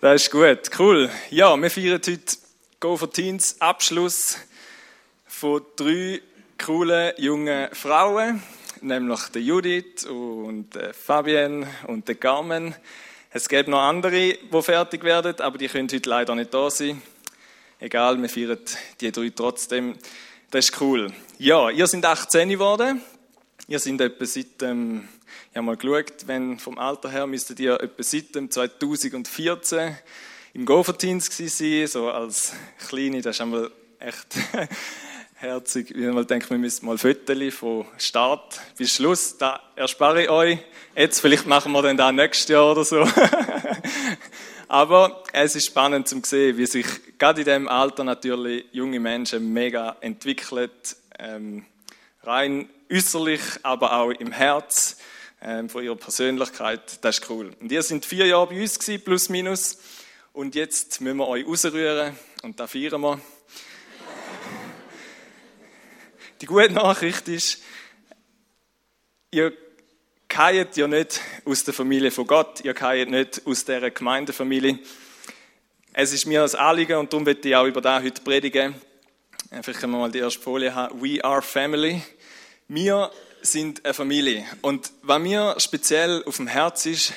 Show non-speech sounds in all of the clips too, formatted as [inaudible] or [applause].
Das ist gut, cool. Ja, wir feiern heute Go for Teens Abschluss von drei coolen jungen Frauen, nämlich der Judith und der Fabienne und der Carmen. Es gibt noch andere, die fertig werden, aber die können heute leider nicht da sein. Egal, wir feiern die drei trotzdem. Das ist cool. Ja, ihr seid 18 geworden. Ihr seid etwa seit dem ich habe mal geschaut, wenn vom Alter her müsstet ihr etwa seit dem 2014 im Goferteens sein, so als Kleine, das ist einmal echt [laughs] herzig, wie man denkt, wir müssen mal Fotos von Start bis Schluss, da erspare ich euch. Jetzt, vielleicht machen wir dann da nächstes Jahr oder so. [laughs] Aber es ist spannend zu sehen, wie sich gerade in diesem Alter natürlich junge Menschen mega entwickeln, ähm, rein äußerlich, aber auch im Herz von ihrer Persönlichkeit. Das ist cool. Und ihr sind vier Jahre bei uns gewesen, plus minus. Und jetzt müssen wir euch rausrühren und da feiern wir. Die gute Nachricht ist, ihr keiert ja nicht aus der Familie von Gott, ihr keiert nicht aus der Gemeindefamilie. Es ist mir ein Anliegen und darum möchte ich auch über das heute predigen. Einfach mal die erste Folie haben. We are family. Wir sind eine Familie. Und was mir speziell auf dem Herz ist,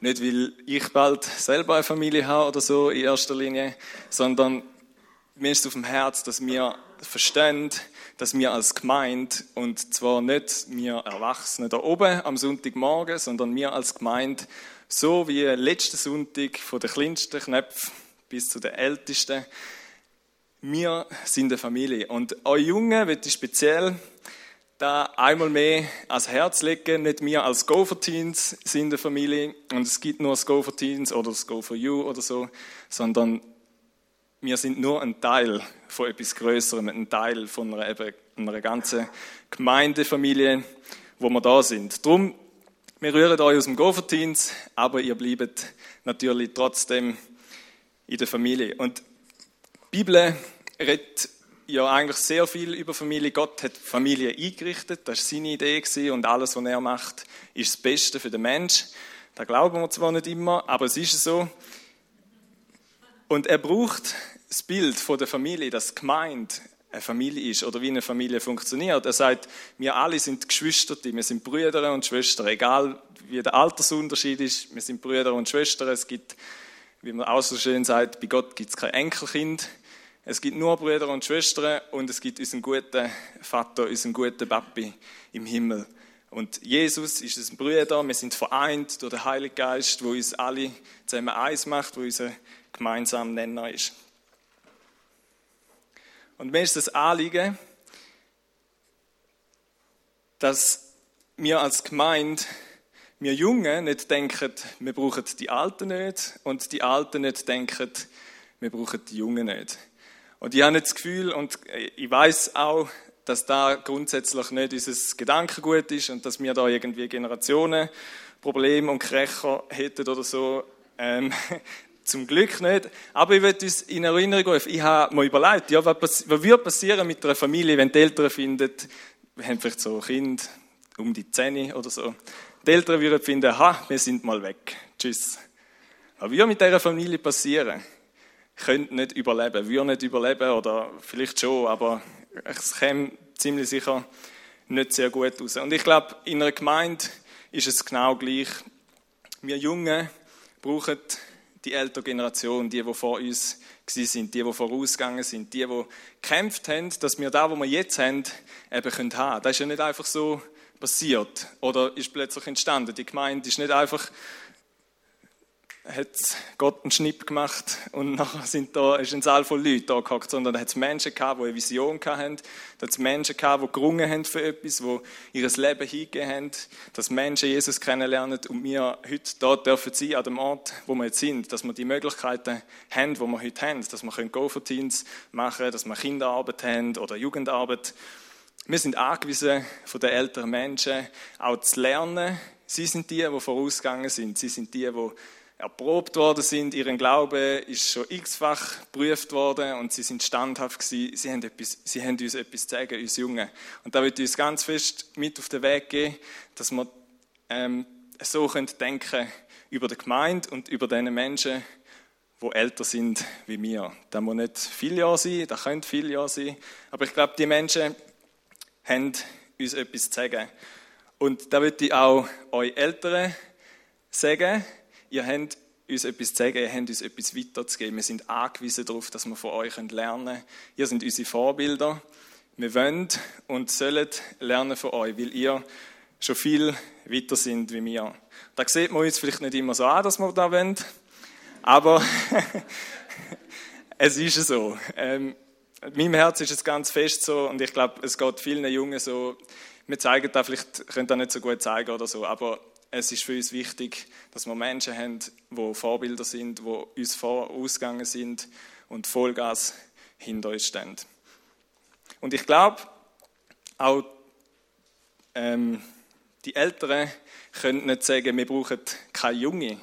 nicht weil ich bald selber eine Familie habe oder so in erster Linie, sondern mir ist auf dem Herz, dass wir verstehen, dass wir als Gemeinde, und zwar nicht wir Erwachsene da oben am Sonntagmorgen, sondern wir als Gemeinde, so wie letzten Sonntag von den kleinsten Knöpfen bis zu den ältesten, wir sind eine Familie. Und euch Jungen wird ich speziell da einmal mehr ans Herz legen. Nicht wir als Go for Teens sind eine Familie und es gibt nur das Go for Teens oder das Go for You oder so, sondern wir sind nur ein Teil von etwas Größerem, ein Teil von einer, einer ganzen Gemeindefamilie, wo wir da sind. Drum, wir rühren euch aus dem Go for Teens, aber ihr bleibt natürlich trotzdem in der Familie. Und die Bibel redet ja eigentlich sehr viel über Familie. Gott hat Familie eingerichtet, das war seine Idee und alles, was er macht, ist das Beste für den Mensch. Da glauben wir zwar nicht immer, aber es ist so. Und er braucht das Bild von der Familie, dass Gemeinde eine Familie ist oder wie eine Familie funktioniert. Er sagt, wir alle sind Geschwister, wir sind Brüder und Schwestern, egal wie der Altersunterschied ist, wir sind Brüder und Schwestern. Es gibt, wie man auch so schön sagt, bei Gott gibt es kein Enkelkind. Es gibt nur Brüder und Schwestern und es gibt unseren guten Vater, unseren guten Papi im Himmel. Und Jesus ist ein Bruder, wir sind vereint durch den Heiligen Geist, wo uns alle zusammen eins macht, wo unser gemeinsamer Nenner ist. Und mir ist das Anliegen, dass wir als Gemeinde, wir Jungen nicht denken, wir brauchen die Alten nicht und die Alten nicht denken, wir brauchen die Jungen nicht. Und ich habe nicht das Gefühl, und ich weiß auch, dass da grundsätzlich nicht unser Gedankengut ist und dass wir da irgendwie Generationen Probleme und Krächer hätten oder so. Ähm, [laughs] zum Glück nicht. Aber ich möchte uns in Erinnerung rufen, ich habe mir überlegt, ja, was, was würde passieren mit einer Familie, wenn die Eltern finden, wir haben vielleicht so ein Kind um die Zähne oder so. Die Eltern würden finden, ha, wir sind mal weg. Tschüss. Was würde mit dieser Familie passieren? Könnte nicht überleben, würde nicht überleben oder vielleicht schon, aber es käme ziemlich sicher nicht sehr gut raus. Und ich glaube, in einer Gemeinde ist es genau gleich. Wir Jungen brauchen die ältere Generation, die, die vor uns sind, die, die vorausgegangen sind, die, die gekämpft haben, dass wir da, wo wir jetzt haben, eben haben können. Das ist ja nicht einfach so passiert oder ist plötzlich entstanden. Die Gemeinde ist nicht einfach hat Gott einen Schnipp gemacht und nachher sind da, ist ein Saal voll Leute da gehockt, sondern da hat es Menschen gehabt, die eine Vision hatten, da hat es Menschen gehabt, die gerungen haben für etwas, die ihr Leben hingegeben haben, dass Menschen Jesus kennenlernen und wir heute da dürfen sein, an dem Ort, wo wir jetzt sind, dass wir die Möglichkeiten haben, die wir heute haben, dass wir go for Teens machen können, dass wir Kinderarbeit haben oder Jugendarbeit. Wir sind angewiesen von den älteren Menschen auch zu lernen. Sie sind die, die vorausgegangen sind. Sie sind die, die erprobt worden sind. Ihren Glaube ist schon x-fach geprüft worden und sie sind standhaft gewesen. Sie haben, etwas, sie haben uns etwas zu sagen, uns Jungen. Und da wird uns ganz fest mit auf den Weg gehen, dass wir ähm, so können denken über die Gemeinde und über diese Menschen, wo älter sind wie wir. Das muss nicht viel Jahre sein, das könnte viel Jahre sein, aber ich glaube, die Menschen haben uns etwas zu sagen. Und da würde ich auch euch Älteren sagen, ihr habt uns etwas zu sagen, ihr habt uns etwas weiterzugeben. Wir sind angewiesen darauf, dass wir von euch lernen können. Ihr seid unsere Vorbilder. Wir wollen und sollen lernen von euch, weil ihr schon viel weiter sind wie wir. Da sieht man uns vielleicht nicht immer so an, dass wir da wollen, aber [laughs] es ist so. Ähm, in meinem Herz ist es ganz fest so und ich glaube, es geht vielen Jungen so. Wir zeigen da vielleicht, können das nicht so gut zeigen oder so, aber es ist für uns wichtig, dass wir Menschen haben, die Vorbilder sind, die uns vorausgegangen sind und Vollgas hinter uns stehen. Und ich glaube, auch ähm, die Älteren können nicht sagen, wir brauchen keine Junge.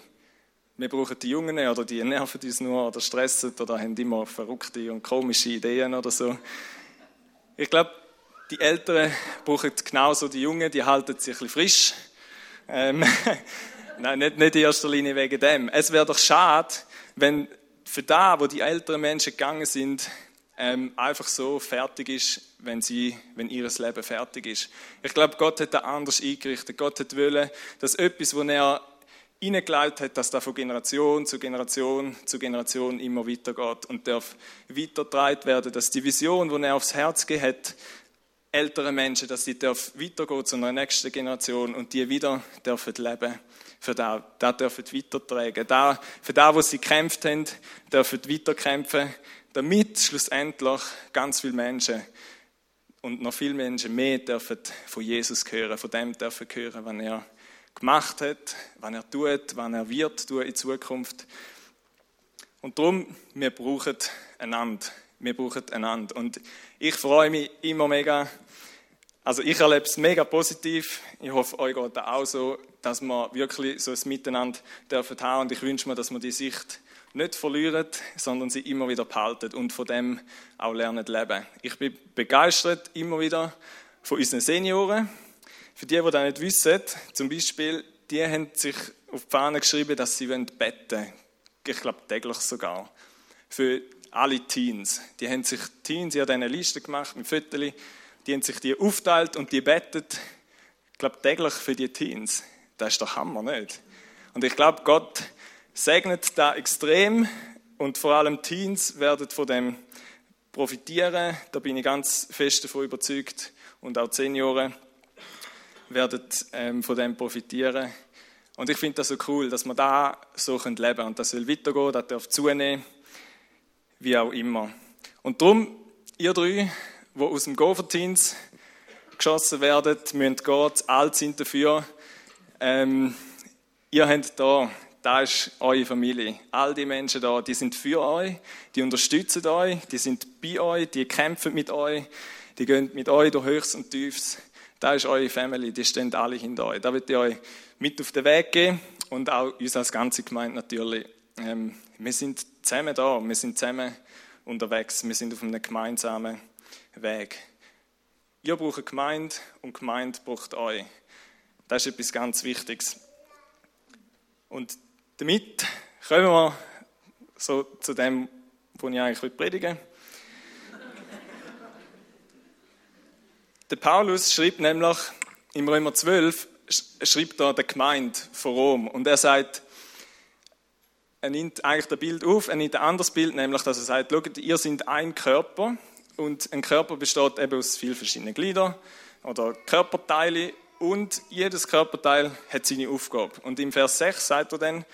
Wir brauchen die Jungen oder die nerven uns nur oder stressen oder haben immer verrückte und komische Ideen oder so. Ich glaube, die Älteren brauchen genauso die Jungen, die halten sich ein bisschen frisch ähm, [laughs] Nein, nicht, nicht in erster Linie wegen dem. Es wäre doch schade, wenn für da, wo die älteren Menschen gegangen sind, ähm, einfach so fertig ist, wenn, sie, wenn ihr Leben fertig ist. Ich glaube, Gott hat da anders eingerichtet. Gott hat wollen, dass etwas, was er hineingeleitet hat, dass da von Generation zu Generation zu Generation immer weitergeht und darf weitergetragen werden, dass die Vision, die er aufs Herz gegeben hat, ältere Menschen, dass sie weitergehen zu einer nächsten Generation und die wieder dürfen leben für das, das dürfen weitertragen. Da, für das, was sie gekämpft haben, dürfen weiterkämpfen, damit schlussendlich ganz viele Menschen und noch viele Menschen mehr dürfen von Jesus hören, von dem dürfen hören, was er gemacht hat, was er tut, was er wird tun in Zukunft. Und darum, wir brauchen einander. Wir brauchen einander. Und ich freue mich immer mega. Also ich erlebe es mega positiv. Ich hoffe, euch geht das auch so, dass wir wirklich so ein Miteinander dürfen haben. Und ich wünsche mir, dass wir die Sicht nicht verlieren, sondern sie immer wieder behalten und von dem auch lernen leben. Ich bin begeistert immer wieder von unseren Senioren. Für die, die das nicht wissen, zum Beispiel, die haben sich auf die Fahne geschrieben, dass sie beten wollen. Ich glaube täglich sogar. Für alle Teens. Die haben sich Teens ja diese Liste gemacht mit Fotos, die haben sich die aufteilt und die bettet, ich glaube, täglich für die Teens. Das ist doch Hammer, nicht? Und ich glaube, Gott segnet da extrem und vor allem Teens werden von dem profitieren. Da bin ich ganz fest davon überzeugt. Und auch Senioren werden ähm, von dem profitieren. Und ich finde das so cool, dass wir da so leben können. Und das soll weitergehen, das darf zunehmen wie auch immer. Und darum, ihr drei, die aus dem Goverteens geschossen werden, müsst Gott alt sind dafür. Ähm, ihr habt da, da ist eure Familie. All die Menschen da, die sind für euch, die unterstützen euch, die sind bei euch, die kämpfen mit euch, die gehen mit euch durch Höchst und Tiefs. Da ist eure Family, die stehen alle hinter euch. Da wird ich euch mit auf den Weg gehen und auch uns als ganze Gemeinde natürlich. Ähm, wir sind zusammen da, wir sind zusammen unterwegs, wir sind auf einem gemeinsamen Weg. Ihr braucht Gemeinde und Gemeinde braucht euch. Das ist etwas ganz Wichtiges. Und damit kommen wir so zu dem, wo ich eigentlich predigen will. [laughs] Der Paulus schreibt nämlich im Römer 12, schreibt da der Gemeinde von Rom und er sagt, er nimmt eigentlich das Bild auf, er nimmt ein anderes Bild, nämlich, dass er sagt, schaut, ihr seid ein Körper und ein Körper besteht eben aus vielen verschiedenen Gliedern oder Körperteilen und jedes Körperteil hat seine Aufgabe. Und im Vers 6 sagt er dann,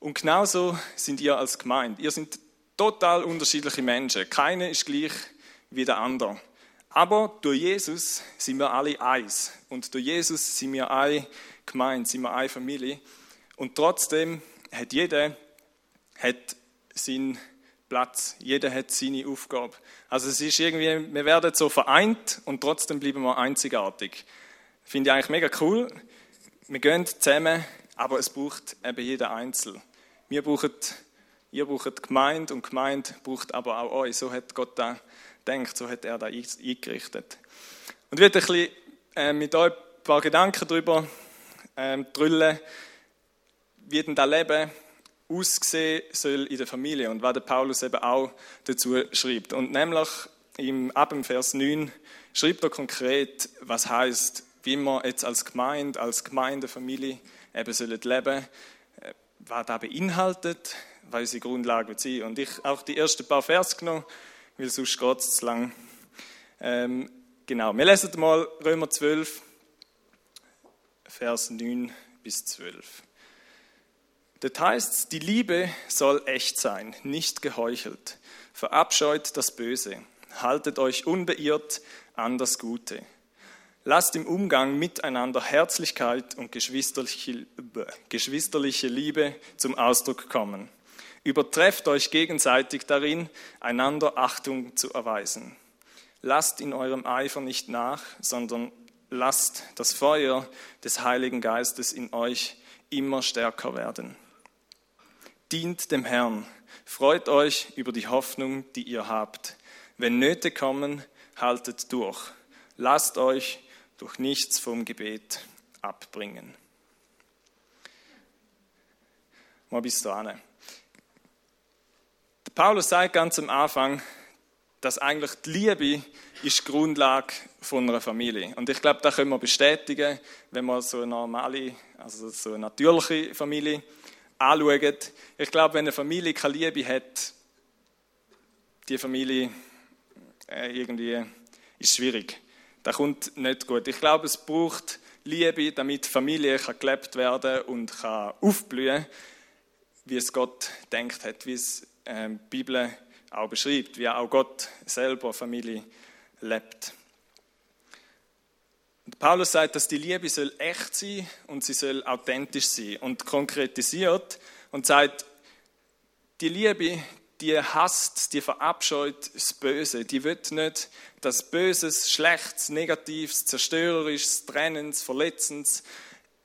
und genauso sind ihr als Gemeinde. Ihr seid total unterschiedliche Menschen. Keiner ist gleich wie der andere. Aber durch Jesus sind wir alle eins. Und durch Jesus sind wir eine Gemeinde, sind wir eine Familie. Und trotzdem hat jeder hat seinen Platz, jeder hat seine Aufgabe. Also es ist irgendwie, wir werden so vereint und trotzdem bleiben wir einzigartig. Finde ich eigentlich mega cool. Wir gehen zusammen, aber es braucht eben jeder Einzel. Wir brauchen, ihr braucht Gemeinde und Gemeinde braucht aber auch euch. So hat Gott da denkt, so hat er da eingerichtet. Und ich werde ein bisschen äh, mit euch ein paar Gedanken darüber ähm, drüllen, wie denn das Leben aussehen soll in der Familie und was der Paulus eben auch dazu schreibt. Und nämlich im, ab dem Vers 9 schreibt er konkret, was heißt, wie wir jetzt als Gemeinde, als Gemeindefamilie eben sollen leben, äh, was das beinhaltet, was unsere Grundlage sein. Und ich auch die ersten paar Vers genommen, weil sonst geht es zu lang. Ähm, genau, wir lesen mal Römer 12, Vers 9 bis 12. Das heißt, die Liebe soll echt sein, nicht geheuchelt. Verabscheut das Böse. Haltet euch unbeirrt an das Gute. Lasst im Umgang miteinander Herzlichkeit und geschwisterliche, geschwisterliche Liebe zum Ausdruck kommen. Übertrefft euch gegenseitig darin, einander Achtung zu erweisen. Lasst in eurem Eifer nicht nach, sondern lasst das Feuer des Heiligen Geistes in euch immer stärker werden. Dient dem Herrn, freut euch über die Hoffnung, die ihr habt. Wenn Nöte kommen, haltet durch. Lasst euch durch nichts vom Gebet abbringen. Mal bis. Paulus sagt ganz am Anfang, dass eigentlich die Liebe ist die Grundlage von einer Familie. Und ich glaube, da können wir bestätigen, wenn man so eine normale, also so eine natürliche Familie anschaut. Ich glaube, wenn eine Familie keine Liebe hat, die Familie äh, irgendwie ist schwierig. Das kommt nicht gut. Ich glaube, es braucht Liebe, damit Familie kann gelebt werden und kann aufblühen, wie es Gott denkt hat, wie es äh, die Bibel auch beschreibt, wie auch Gott selber Familie lebt. Paulus sagt, dass die Liebe soll echt sein und sie soll authentisch sein und konkretisiert und sagt, die Liebe, die hasst, die verabscheut das Böse. Die wird nicht das Böses, Schlechtes, Negatives, Zerstörerisches, Trennens, Verletzendes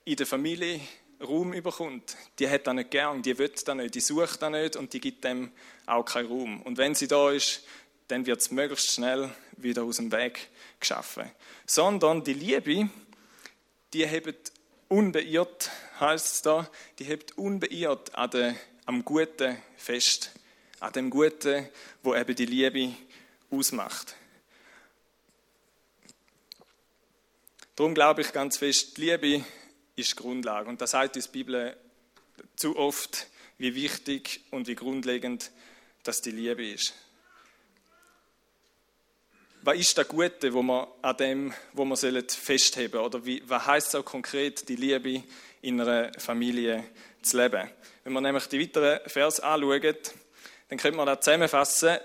in der Familie Raum überkommt. Die hat das nicht gern, die will das nicht, die sucht das nicht und die gibt dem auch keinen Raum. Und wenn sie da ist, dann wird es möglichst schnell wieder aus dem Weg geschaffen. Sondern die Liebe, die hebt unbeirrt, heißt es da, die hebt unbeirrt an der, am Guten fest. An dem Guten, wo eben die Liebe ausmacht. Darum glaube ich ganz fest, die Liebe ist die Grundlage. Und das sagt uns die Bibel zu oft, wie wichtig und wie grundlegend dass die Liebe ist. Was ist das Gute, wo man an dem, wo man festheben Oder wie, was heißt es auch konkret, die Liebe in einer Familie zu leben? Wenn man nämlich die weiteren Vers anschaut, dann könnte man da zusammenfassen,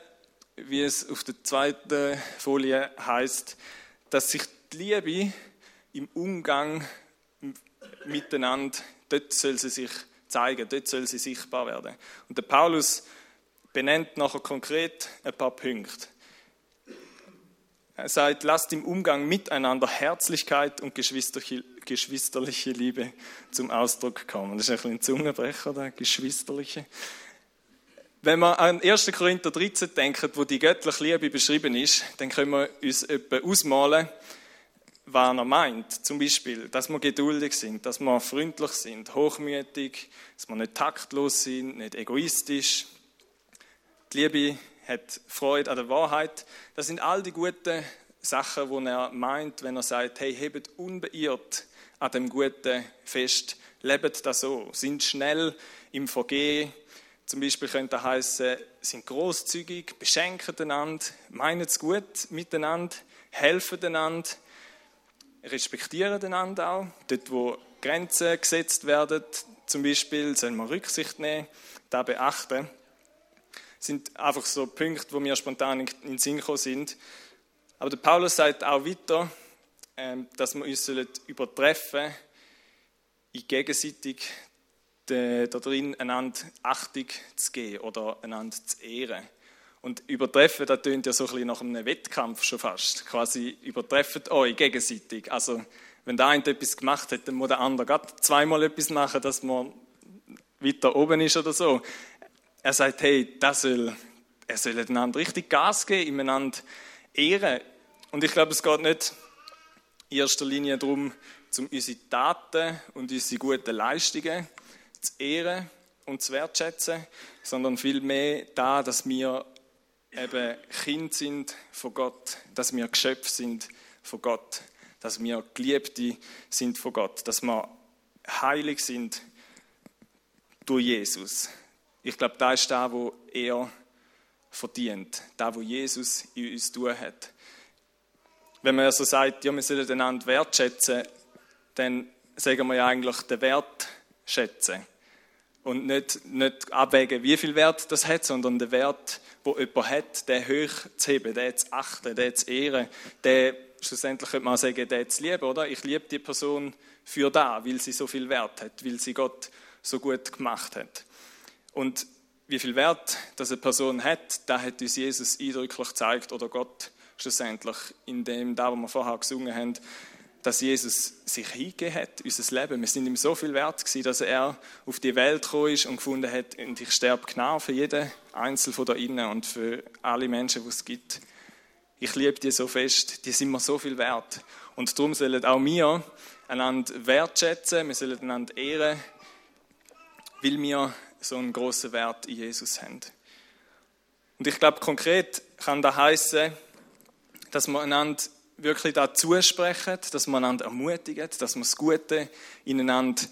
wie es auf der zweiten Folie heißt, dass sich die Liebe im Umgang miteinander, dort soll sie sich zeigen, dort soll sie sichtbar werden. Und der Paulus benennt nachher konkret ein paar Punkte. Er sagt, lasst im Umgang miteinander Herzlichkeit und geschwisterliche, Liebe zum Ausdruck kommen. Das ist ein ein Zungenbrecher, der geschwisterliche. Wenn wir an 1. Korinther 13 denken, wo die göttliche Liebe beschrieben ist, dann können wir uns etwa ausmalen, was er meint. Zum Beispiel, dass wir geduldig sind, dass wir freundlich sind, hochmütig, dass wir nicht taktlos sind, nicht egoistisch, die Liebe hat Freude an der Wahrheit. Das sind all die guten Sachen, die er meint, wenn er sagt, hey, hebt unbeirrt an dem Guten fest, lebt das so, sind schnell im Vergehen. Zum Beispiel könnte heißen, sind großzügig, beschenken einander, meinen es gut miteinander, helfen einander, respektieren einander auch. Dort, wo Grenzen gesetzt werden, zum Beispiel, sollen wir Rücksicht nehmen, da beachten sind einfach so Punkte, wo mir spontan in den Sinn gekommen sind. Aber der Paulus sagt auch weiter, ähm, dass wir uns übertreffen in gegenseitig da drin einander Achtung zu geben oder einander zu ehren. Und übertreffen, das tönt ja so ein bisschen nach einem Wettkampf schon fast. Quasi übertreffet euch gegenseitig. Also, wenn der eine etwas gemacht hat, dann muss der andere gerade zweimal etwas machen, dass man weiter oben ist oder so. Er sagt, hey, das soll, er soll einander richtig Gas geben, einander ehren. Und ich glaube, es geht nicht in erster Linie darum, um unsere Taten und unsere guten Leistungen zu ehren und zu wertschätzen, sondern vielmehr da, dass wir eben Kind sind von Gott, dass wir Geschöpfe sind von Gott, dass wir Geliebte sind von Gott, dass wir heilig sind durch Jesus. Ich glaube, da ist da, wo er verdient, da, wo Jesus in uns tun hat. Wenn man so sagt, ja, wir sollen einander wertschätzen, dann sagen wir ja eigentlich den Wert schätzen. Und nicht, nicht abwägen, wie viel Wert das hat, sondern den Wert, wo jemand hat, den hoch zu heben, den zu achten, den zu ehren, den schlussendlich könnte man sagen, den zu lieben, oder? Ich liebe die Person für da, weil sie so viel Wert hat, weil sie Gott so gut gemacht hat. Und wie viel Wert das eine Person hat, da hat uns Jesus eindrücklich gezeigt, oder Gott schlussendlich, in dem, da, wo wir vorher gesungen haben, dass Jesus sich hingegeben hat, unser Leben. Wir sind ihm so viel wert gewesen, dass er auf die Welt gekommen ist und gefunden hat, und ich sterbe genau für jeden Einzel von da innen und für alle Menschen, die es gibt. Ich liebe die so fest, die sind mir so viel wert. Und darum sollen auch wir einander wertschätzen, wir sollen einander ehren, weil wir so einen großen Wert in Jesus haben. Und ich glaube, konkret kann das heißen, dass wir einander wirklich da zusprechen, dass wir einander ermutigen, dass wir das Gute ineinander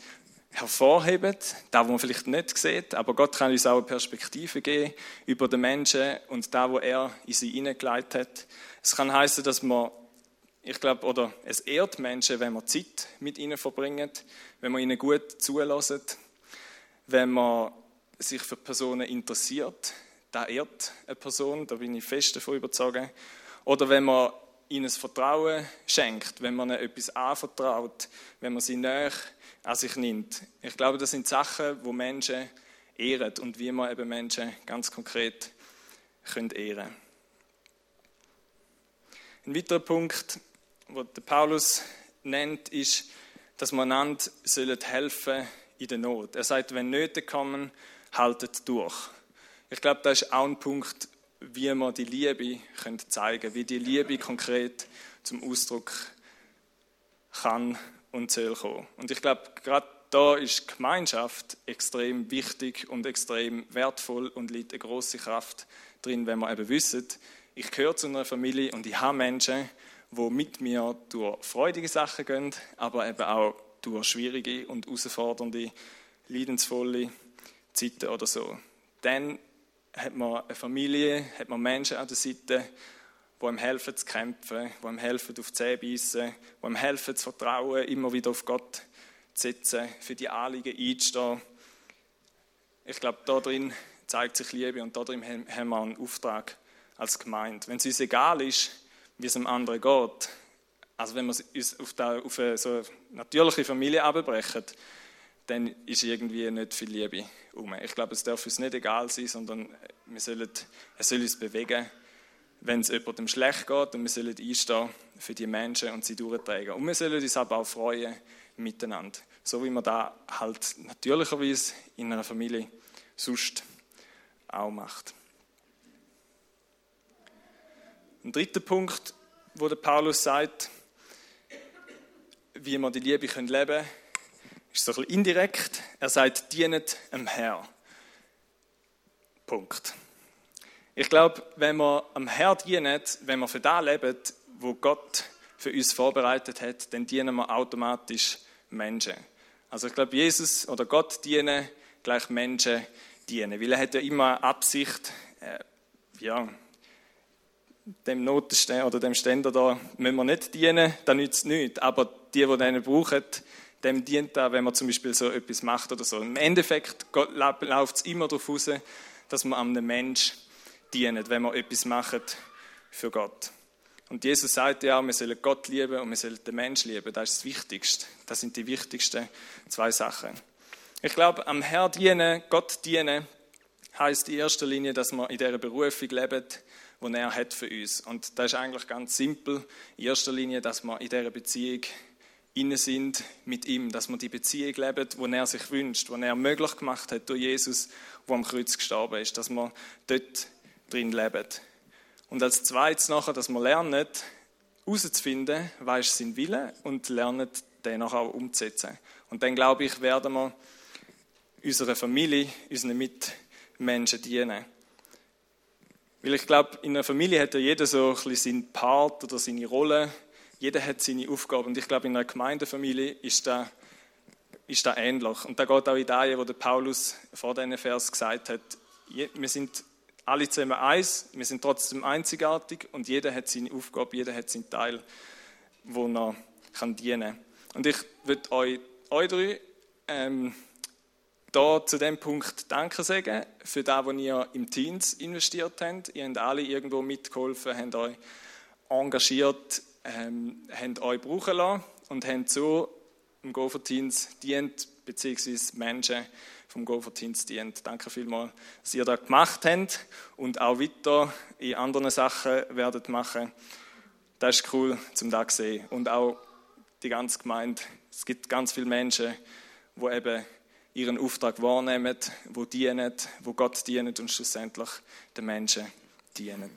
hervorheben, da wo man vielleicht nicht sieht, aber Gott kann uns auch eine Perspektive geben über den Menschen und da wo er in sie hineingeleitet hat. Es kann heißen, dass man, ich glaube, oder es ehrt Menschen, wenn man Zeit mit ihnen verbringt, wenn man ihnen gut zulässt, wenn man sich für Personen interessiert, da ehrt eine Person, da bin ich fest davon überzeugt. Oder wenn man ihnen Vertrauen schenkt, wenn man ihnen etwas anvertraut, wenn man sie näher an sich nimmt. Ich glaube, das sind Sachen, wo Menschen ehren und wie man eben Menschen ganz konkret können ehren Ein weiterer Punkt, den Paulus nennt, ist, dass man einander helfen in der Not. Er sagt, wenn Nöte kommen, haltet durch. Ich glaube, das ist auch ein Punkt, wie man die Liebe zeigen können, wie die Liebe konkret zum Ausdruck kann und soll kommen. Und ich glaube, gerade da ist Gemeinschaft extrem wichtig und extrem wertvoll und liegt eine große Kraft drin, wenn man eben wissen, ich gehöre zu einer Familie und ich habe Menschen, die mit mir durch freudige Sachen gehen, aber eben auch durch schwierige und herausfordernde, leidensvolle Zeiten oder so. Dann hat man eine Familie, hat man Menschen an der Seite, die ihm helfen zu kämpfen, die ihm helfen auf die Zähne beißen, die ihm helfen zu vertrauen, immer wieder auf Gott zu setzen, für die Anliegen einzustehen. Ich glaube, da drin zeigt sich Liebe und da drin haben wir einen Auftrag als Gemeinde. Wenn es uns egal ist, wie es dem anderen geht, also wenn wir uns auf eine so natürliche Familie abbrechen, dann ist irgendwie nicht viel Liebe um. Ich glaube, es darf uns nicht egal sein, sondern wir sollen, es soll uns bewegen, wenn es jemandem schlecht geht und wir sollen einstehen für die Menschen und sie durchtragen. Und wir sollen uns aber auch freuen miteinander, so wie man da halt natürlicherweise in einer Familie sonst auch macht. Ein dritter Punkt, wo der Paulus sagt, wie man die Liebe leben können, ist so ein bisschen indirekt. Er sagt, dienet dem Herr. Punkt. Ich glaube, wenn wir am Herr dienen, wenn wir für das leben, wo Gott für uns vorbereitet hat, dann dienen wir automatisch Menschen. Also ich glaube, Jesus oder Gott dienen gleich Menschen dienen, weil er hat ja immer Absicht, äh, ja, dem Notenständer oder dem Ständer da müssen wir nicht dienen, dann nützt nichts. Aber die, die den brauchen, dem dient da, wenn man zum Beispiel so etwas macht oder so. Im Endeffekt läuft es immer darauf raus, dass man einem Mensch dient, wenn man etwas macht für Gott. Und Jesus sagt ja, wir sollen Gott lieben und wir sollen den Mensch lieben. Das ist das Wichtigste. Das sind die wichtigsten zwei Sachen. Ich glaube, am Herr dienen, Gott dienen, heißt in erster Linie, dass wir in dieser Berufung leben, die er hat für uns. Und das ist eigentlich ganz simpel. In erster Linie, dass wir in dieser Beziehung inne sind mit ihm, dass wir die Beziehung leben, die er sich wünscht, die er möglich gemacht hat durch Jesus, der am Kreuz gestorben ist, dass wir dort drin leben. Und als zweites nachher, dass wir lernen, herauszufinden, was ist sein Wille und lernen, den auch umzusetzen. Und dann glaube ich, werden wir unserer Familie, unseren Mitmenschen dienen. Weil ich glaube, in einer Familie hat ja jeder so ein bisschen seinen Part oder seine Rolle. Jeder hat seine Aufgabe. Und ich glaube, in einer Gemeindefamilie ist das, ist das ähnlich. Und da geht auch in die wo der Paulus vor diesem Vers gesagt hat, wir sind alle zusammen eins, wir sind trotzdem einzigartig und jeder hat seine Aufgabe, jeder hat seinen Teil, wo er kann dienen kann. Und ich würde euch, euch drei ähm, da zu dem Punkt Danke sagen für das, was ihr im Teens investiert habt. Ihr habt alle irgendwo mitgeholfen, habt euch engagiert, ähm, habt euch brauchen lassen und habt so im Go for Teens dient, beziehungsweise Menschen vom Go for Teens dient. Danke vielmals, dass ihr das gemacht habt und auch weiter in anderen Sachen werdet machen. Das ist cool, zum da sehen. Und auch die ganze Gemeinde. Es gibt ganz viele Menschen, die eben ihren Auftrag wahrnehmen, wo dienen, wo Gott dienen und schlussendlich den Menschen dienen.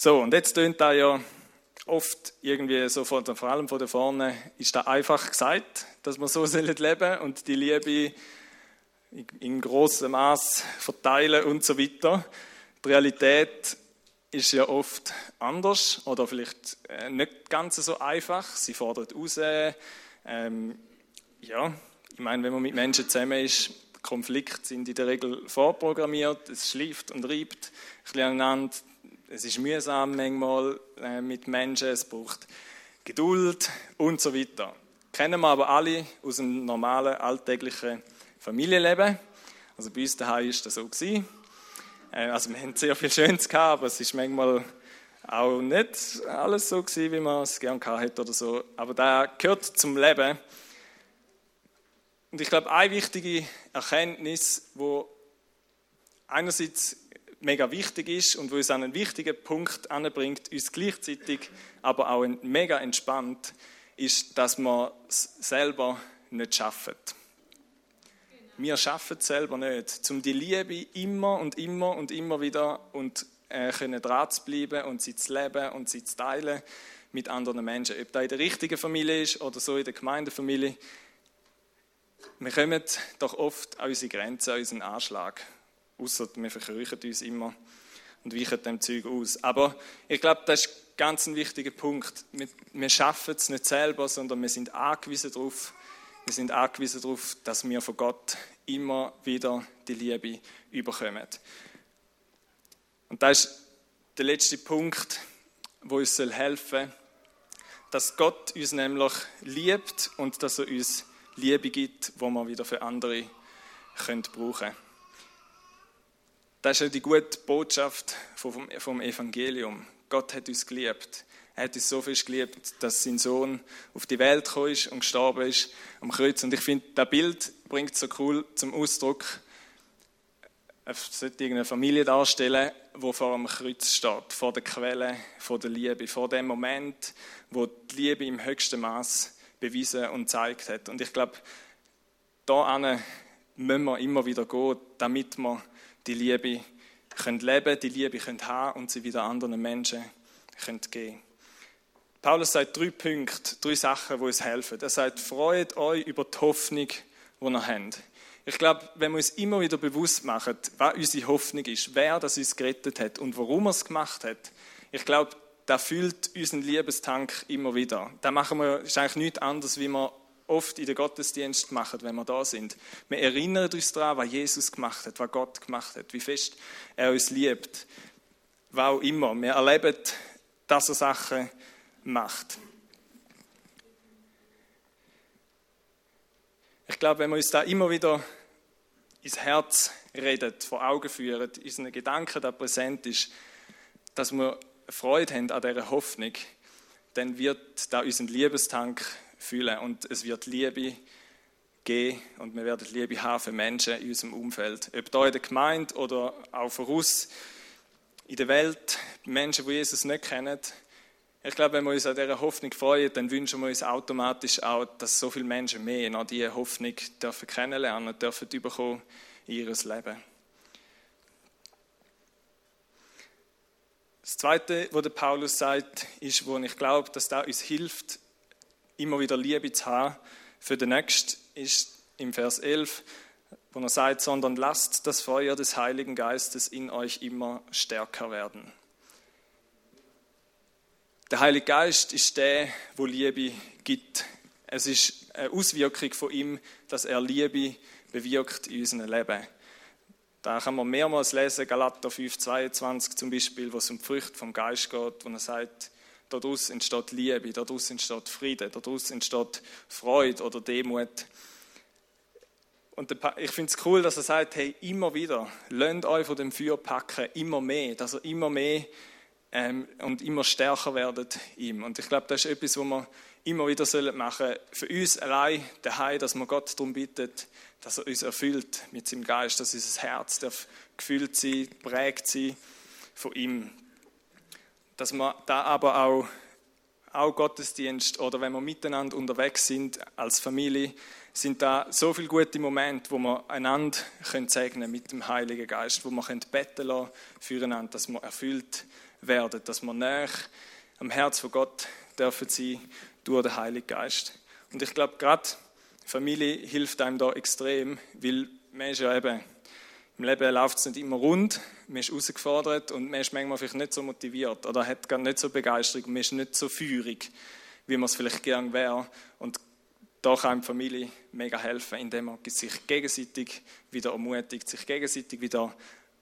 So, und jetzt tönt da ja oft irgendwie so, von, vor allem von da vorne, ist da einfach gesagt, dass wir so [laughs] leben sollen und die Liebe in großem Maß verteilen und so weiter. Die Realität ist ja oft anders oder vielleicht äh, nicht ganz so einfach. Sie fordert raus. Ähm, ja, ich meine, wenn man mit Menschen zusammen ist, Konflikte sind in der Regel vorprogrammiert. Es schläft und reibt ein bisschen aneinander. Es ist mühsam manchmal äh, mit Menschen. Es braucht Geduld und so weiter. Kennen wir aber alle aus dem normalen alltäglichen Familienleben. Also bei uns daheim ist das so gewesen. Äh, also wir haben sehr viel Schönes gehabt, aber es ist manchmal auch nicht alles so gewesen, wie man es gerne gehabt hätte oder so. Aber da gehört zum Leben. Und ich glaube, eine wichtige Erkenntnis, wo einerseits mega wichtig ist und wo uns an einen wichtigen Punkt anbringt, uns gleichzeitig aber auch mega entspannt, ist, dass man es selber nicht schaffen. Wir schaffen es selber nicht, um die Liebe immer und immer und immer wieder und äh, können dran zu bleiben und sie zu leben und sie zu teilen mit anderen Menschen. Ob das in der richtigen Familie ist oder so in der Gemeindefamilie. Wir kommen doch oft an unsere Grenzen, an unseren Anschlag. Außer wir verkrüchen uns immer und weichen dem Zeug aus. Aber ich glaube, das ist ganz ein wichtiger Punkt. Wir, wir schaffen es nicht selber, sondern wir sind angewiesen darauf, wir sind angewiesen darauf, dass wir von Gott immer wieder die Liebe überkommen. Und das ist der letzte Punkt, wo uns helfen soll, dass Gott uns nämlich liebt und dass er uns Liebe gibt, wo wir wieder für andere brauchen können. Das ist die gute Botschaft vom Evangelium. Gott hat uns geliebt. Er hat uns so viel geliebt, dass sein Sohn auf die Welt gekommen ist und gestorben ist am Kreuz. Und ich finde, das Bild bringt so cool zum Ausdruck. Es sollte irgendeine Familie darstellen, die vor dem Kreuz steht, vor der Quelle, vor der Liebe, vor dem Moment, wo die Liebe im höchsten Maß bewiesen und gezeigt hat. Und ich glaube, da müssen wir immer wieder gehen, damit wir die Liebe können leben, die Liebe können haben und sie wieder anderen Menschen können geben. Paulus sagt drei Punkte, drei Sachen, die uns helfen. Er sagt, freut euch über die Hoffnung, die ihr habt. Ich glaube, wenn wir uns immer wieder bewusst machen, was unsere Hoffnung ist, wer das uns gerettet hat und warum er es gemacht hat, ich glaube, da füllt unseren Liebestank immer wieder. Da machen wir, ist eigentlich nichts anderes, wie wir oft in den Gottesdienst machen, wenn wir da sind. Wir erinnern uns daran, was Jesus gemacht hat, was Gott gemacht hat, wie fest er uns liebt. Was auch immer. Wir erleben, dass er Sachen macht. Ich glaube, wenn wir uns da immer wieder ins Herz redet, vor Augen führen, unseren Gedanken da präsent ist, dass wir Freude haben an dieser Hoffnung, dann wird da unseren Liebestank füllen und es wird Liebe geben und wir werden Liebe haben für Menschen in unserem Umfeld. Ob da in der Gemeinde oder auch voraus in der Welt, Menschen, die Jesus nicht kennen, ich glaube, wenn wir uns an dieser Hoffnung freuen, dann wünschen wir uns automatisch auch, dass so viele Menschen mehr noch diese Hoffnung dürfen kennenlernen dürfen, bekommen in ihr Leben. Das Zweite, was der Paulus sagt, ist, wo ich glaube, dass da uns hilft, immer wieder Liebe zu haben für den Nächsten, ist im Vers 11, wo er sagt, sondern lasst das Feuer des Heiligen Geistes in euch immer stärker werden. Der Heilige Geist ist der, wo Liebe gibt. Es ist eine Auswirkung von ihm, dass er Liebe bewirkt in unserem Leben. Da kann man mehrmals lesen, Galater 5, 22 zum Beispiel, wo es um die Früchte vom Geist geht, wo er sagt, daraus entsteht Liebe, daraus entsteht Friede, daraus entsteht Freude oder Demut. Und ich finde es cool, dass er sagt, hey, immer wieder, lasst euch von dem Feuer packen, immer mehr, dass er immer mehr ähm, und immer stärker werdet ihm. Und ich glaube, das ist etwas, was wir immer wieder machen sollen. Für uns allein daheim, dass wir Gott darum bittet, dass er uns erfüllt mit seinem Geist, dass unser Herz darf gefüllt sein, prägt sein von ihm. Dass wir da aber auch, auch Gottesdienst oder wenn wir miteinander unterwegs sind als Familie, sind da so viele gute Momente, wo wir einander können segnen mit dem Heiligen Geist, wo wir können beten lassen füreinander, dass wir erfüllt werden, dass wir näher am Herz von Gott dürfen sein durch den Heiligen Geist. Und ich glaube, gerade Familie hilft einem da extrem, weil man ist ja eben, im Leben läuft es nicht immer rund, man ist herausgefordert und man ist manchmal vielleicht nicht so motiviert oder hat gar nicht so Begeisterung, man ist nicht so feurig, wie man es vielleicht gern wäre. Und da kann die Familie mega helfen, indem man sich gegenseitig wieder ermutigt, sich gegenseitig wieder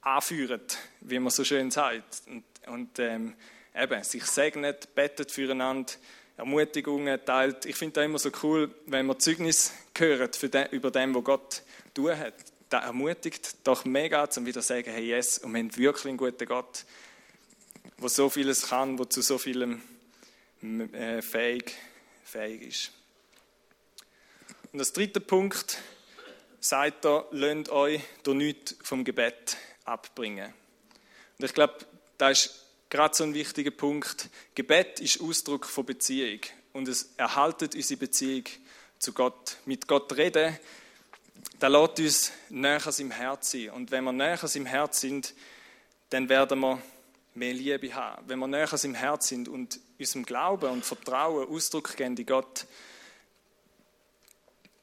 anführt, wie man so schön sagt. Und, und ähm, eben, sich segnet, bettet füreinander, Ermutigungen teilt. Ich finde das immer so cool, wenn man Zeugnis hört für den, über dem, was Gott tun hat. Das ermutigt doch mega, um wieder zu sagen, hey yes, und wir haben wirklich einen guten Gott, der so vieles kann, der zu so vielem äh, fähig, fähig ist. Und das dritte Punkt sagt er, lasst euch durch nichts vom Gebet abbringen. Und ich glaube, da ist gerade so ein wichtiger Punkt. Gebet ist Ausdruck von Beziehung und es erhaltet unsere Beziehung zu Gott. Mit Gott reden, da lässt uns näher an seinem Herz sein. Und wenn wir näher an seinem Herz sind, dann werden wir mehr Liebe haben. Wenn wir näher an seinem Herz sind und unserem Glauben und Vertrauen Ausdruck geben in Gott,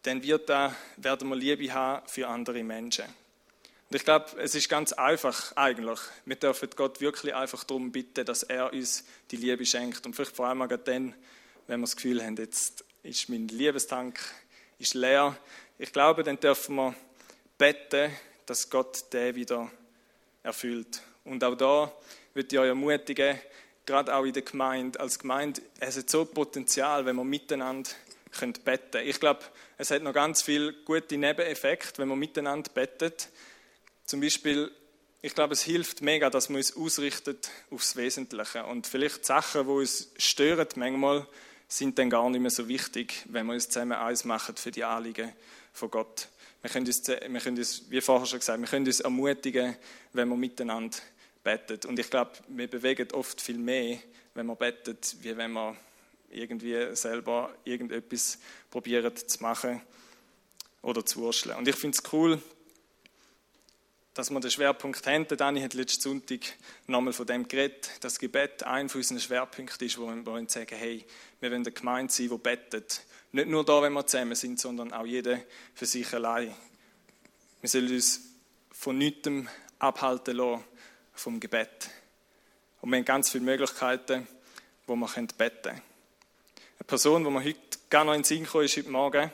dann wird da, werden wir Liebe haben für andere Menschen. Und ich glaube, es ist ganz einfach eigentlich. Wir dürfen Gott wirklich einfach darum bitten, dass er uns die Liebe schenkt. Und vielleicht vor allem auch dann, wenn wir das Gefühl haben, jetzt ist mein Liebestank ist leer. Ich glaube, dann dürfen wir beten, dass Gott den wieder erfüllt. Und auch da würde ich euch ermutigen, gerade auch in der Gemeinde, als Gemeinde, es hat so Potenzial, wenn wir miteinander beten können. Ich glaube, es hat noch ganz viele gute Nebeneffekte, wenn wir miteinander betet. Zum Beispiel, ich glaube, es hilft mega, dass man uns ausrichtet aufs Wesentliche. Und vielleicht Sachen, die uns stören manchmal, sind dann gar nicht mehr so wichtig, wenn wir uns zusammen eins machen für die Anliegen von Gott. Wir können, uns, wir können uns, wie vorher schon gesagt, wir können uns ermutigen, wenn wir miteinander beten. Und ich glaube, wir bewegen oft viel mehr, wenn wir beten, wie wenn wir irgendwie selber irgendetwas probieren zu machen oder zu wurschteln. Und ich finde es cool, dass wir den Schwerpunkt haben. Der Dani hat letzten Sonntag nochmal von dem geredet, dass Gebet ein von unseren Schwerpunkten ist, wo wir sagen, hey, wir wollen eine Gemeinde sein, die betet. Nicht nur da, wenn wir zusammen sind, sondern auch jeder für sich allein. Wir sollen uns von nichts abhalten lassen vom Gebet. Und wir haben ganz viele Möglichkeiten, wo wir beten können. Eine Person, die mir heute gar noch in den Sinn kam, ist heute Morgen,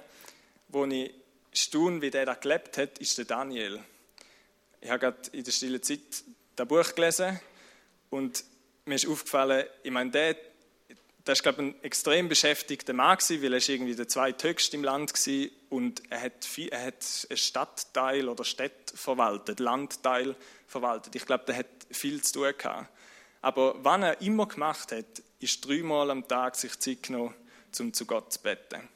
wo ich staune, wie der da gelebt hat, ist der Daniel ich habe gerade in der stillen Zeit das Buch gelesen und mir ist aufgefallen, ich meine, der, der ist, glaube ich, ein extrem beschäftigter Mann weil er irgendwie der zweithöchste im Land war und er hat, viel, er hat einen Stadtteil oder Städte verwaltet, Landteil verwaltet. Ich glaube, der hat viel zu tun gehabt. Aber was er immer gemacht hat, ist dreimal am Tag sich Zeit genommen, um zu Gott zu beten.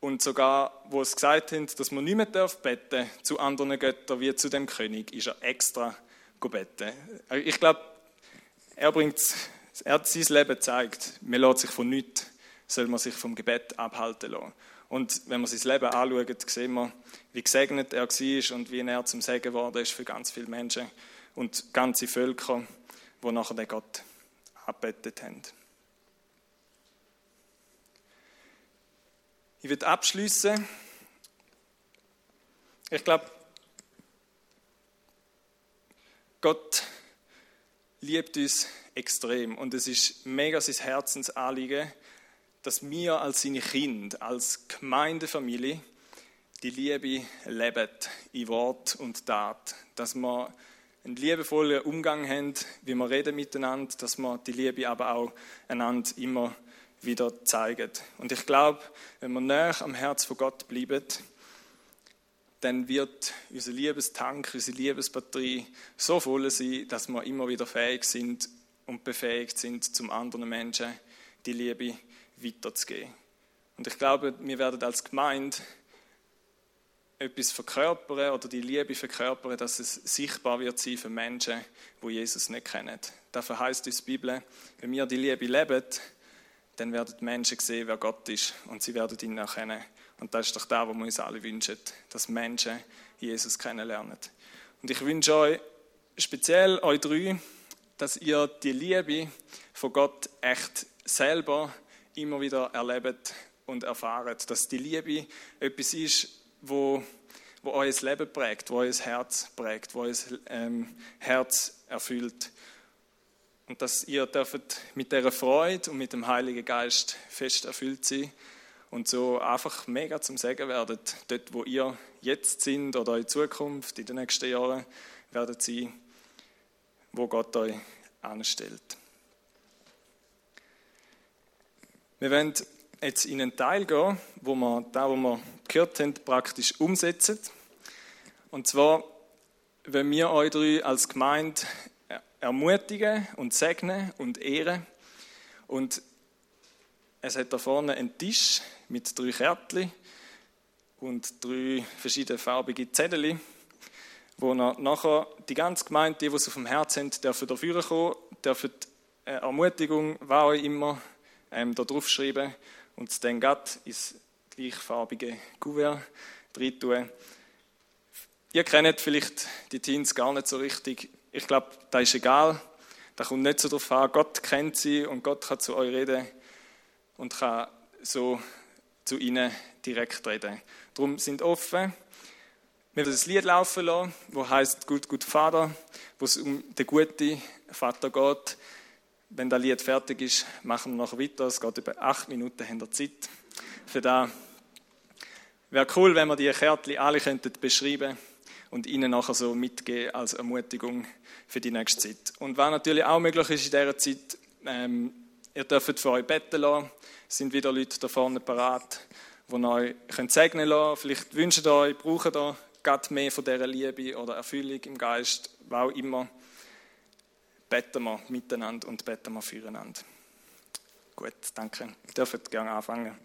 Und sogar, wo es gesagt haben, dass man nicht mehr beten zu anderen Göttern wie zu dem König, ist er extra beten. Ich glaube, er bringt, er hat sein Leben gezeigt. Man lässt sich von nichts, soll man sich vom Gebet abhalten lassen. Und wenn man sein Leben anschaut, sehen wir, wie gesegnet er war und wie er zum Segen geworden ist für ganz viele Menschen und ganze Völker, die nachher den Gott abbettet haben. Ich will abschließen. Ich glaube, Gott liebt uns extrem und es ist mega sein Herzensanliegen, dass wir als seine Kinder, als Gemeindefamilie die Liebe leben in Wort und Tat, dass wir einen liebevollen Umgang haben, wie wir reden miteinander, dass wir die Liebe aber auch einander immer wieder zeigen. Und ich glaube, wenn wir näher am Herz von Gott bleiben, dann wird unser Liebestank, unsere Liebesbatterie so voll sein, dass wir immer wieder fähig sind und befähigt sind, zum anderen Menschen die Liebe weiterzugeben. Und ich glaube, wir werden als Gemeinde etwas verkörpern oder die Liebe verkörpern, dass es sichtbar wird sein für Menschen, die Jesus nicht kennen. Dafür heißt uns die Bibel, wenn wir die Liebe leben, dann werden die Menschen sehen, wer Gott ist und sie werden ihn erkennen. Und das ist doch das, was wir uns alle wünschen, dass Menschen Jesus kennenlernen. Und ich wünsche euch, speziell euch drei, dass ihr die Liebe von Gott echt selber immer wieder erlebt und erfahrt. Dass die Liebe etwas ist, wo, wo euer Leben prägt, wo euer Herz prägt, wo euer ähm, Herz erfüllt. Und dass ihr dürft mit dieser Freude und mit dem Heiligen Geist fest erfüllt sein und so einfach mega zum Segen werdet, dort wo ihr jetzt sind oder in Zukunft, in den nächsten Jahren werdet sein, wo Gott euch anstellt. Wir werden jetzt in einen Teil gehen, wo wir da, wo wir gehört haben, praktisch umsetzen. Und zwar, wenn wir euch drei als Gemeinde ermutigen und segnen und ehren. Und es hat da vorne einen Tisch mit drei Kärtchen und drei verschiedene farbige Zettel, wo nachher die ganze Gemeinde, die, die es auf dem Herzen haben, dürfen dafür kommen, dürfen Ermutigung, was auch immer, ähm, da draufschreiben und es dann gerade ins gleichfarbige Kuvert rein tun. Ihr kennt vielleicht die Teens gar nicht so richtig. Ich glaube, da ist egal. Da kommt nicht so drauf an. Gott kennt sie und Gott kann zu euch reden und kann so zu ihnen direkt reden. Darum sind offen. Wir werden das Lied laufen lassen, das heißt Gut, gut Vater, wo es um den guten Vater geht. Wenn das Lied fertig ist, machen wir noch weiter. Es geht über acht Minuten, haben wir Zeit für das. Wäre cool, wenn wir die Kärtchen alle könnten beschreiben und ihnen nachher so mitgeben als Ermutigung für die nächste Zeit. Und was natürlich auch möglich ist in dieser Zeit, ähm, ihr dürft für euch beten lassen. Sind wieder Leute da vorne parat, die euch segnen lassen. Vielleicht wünscht ihr euch, braucht ihr gerade mehr von dieser Liebe oder Erfüllung im Geist, was auch immer beten wir miteinander und beten wir füreinander. Gut, danke. Ihr dürft gerne anfangen.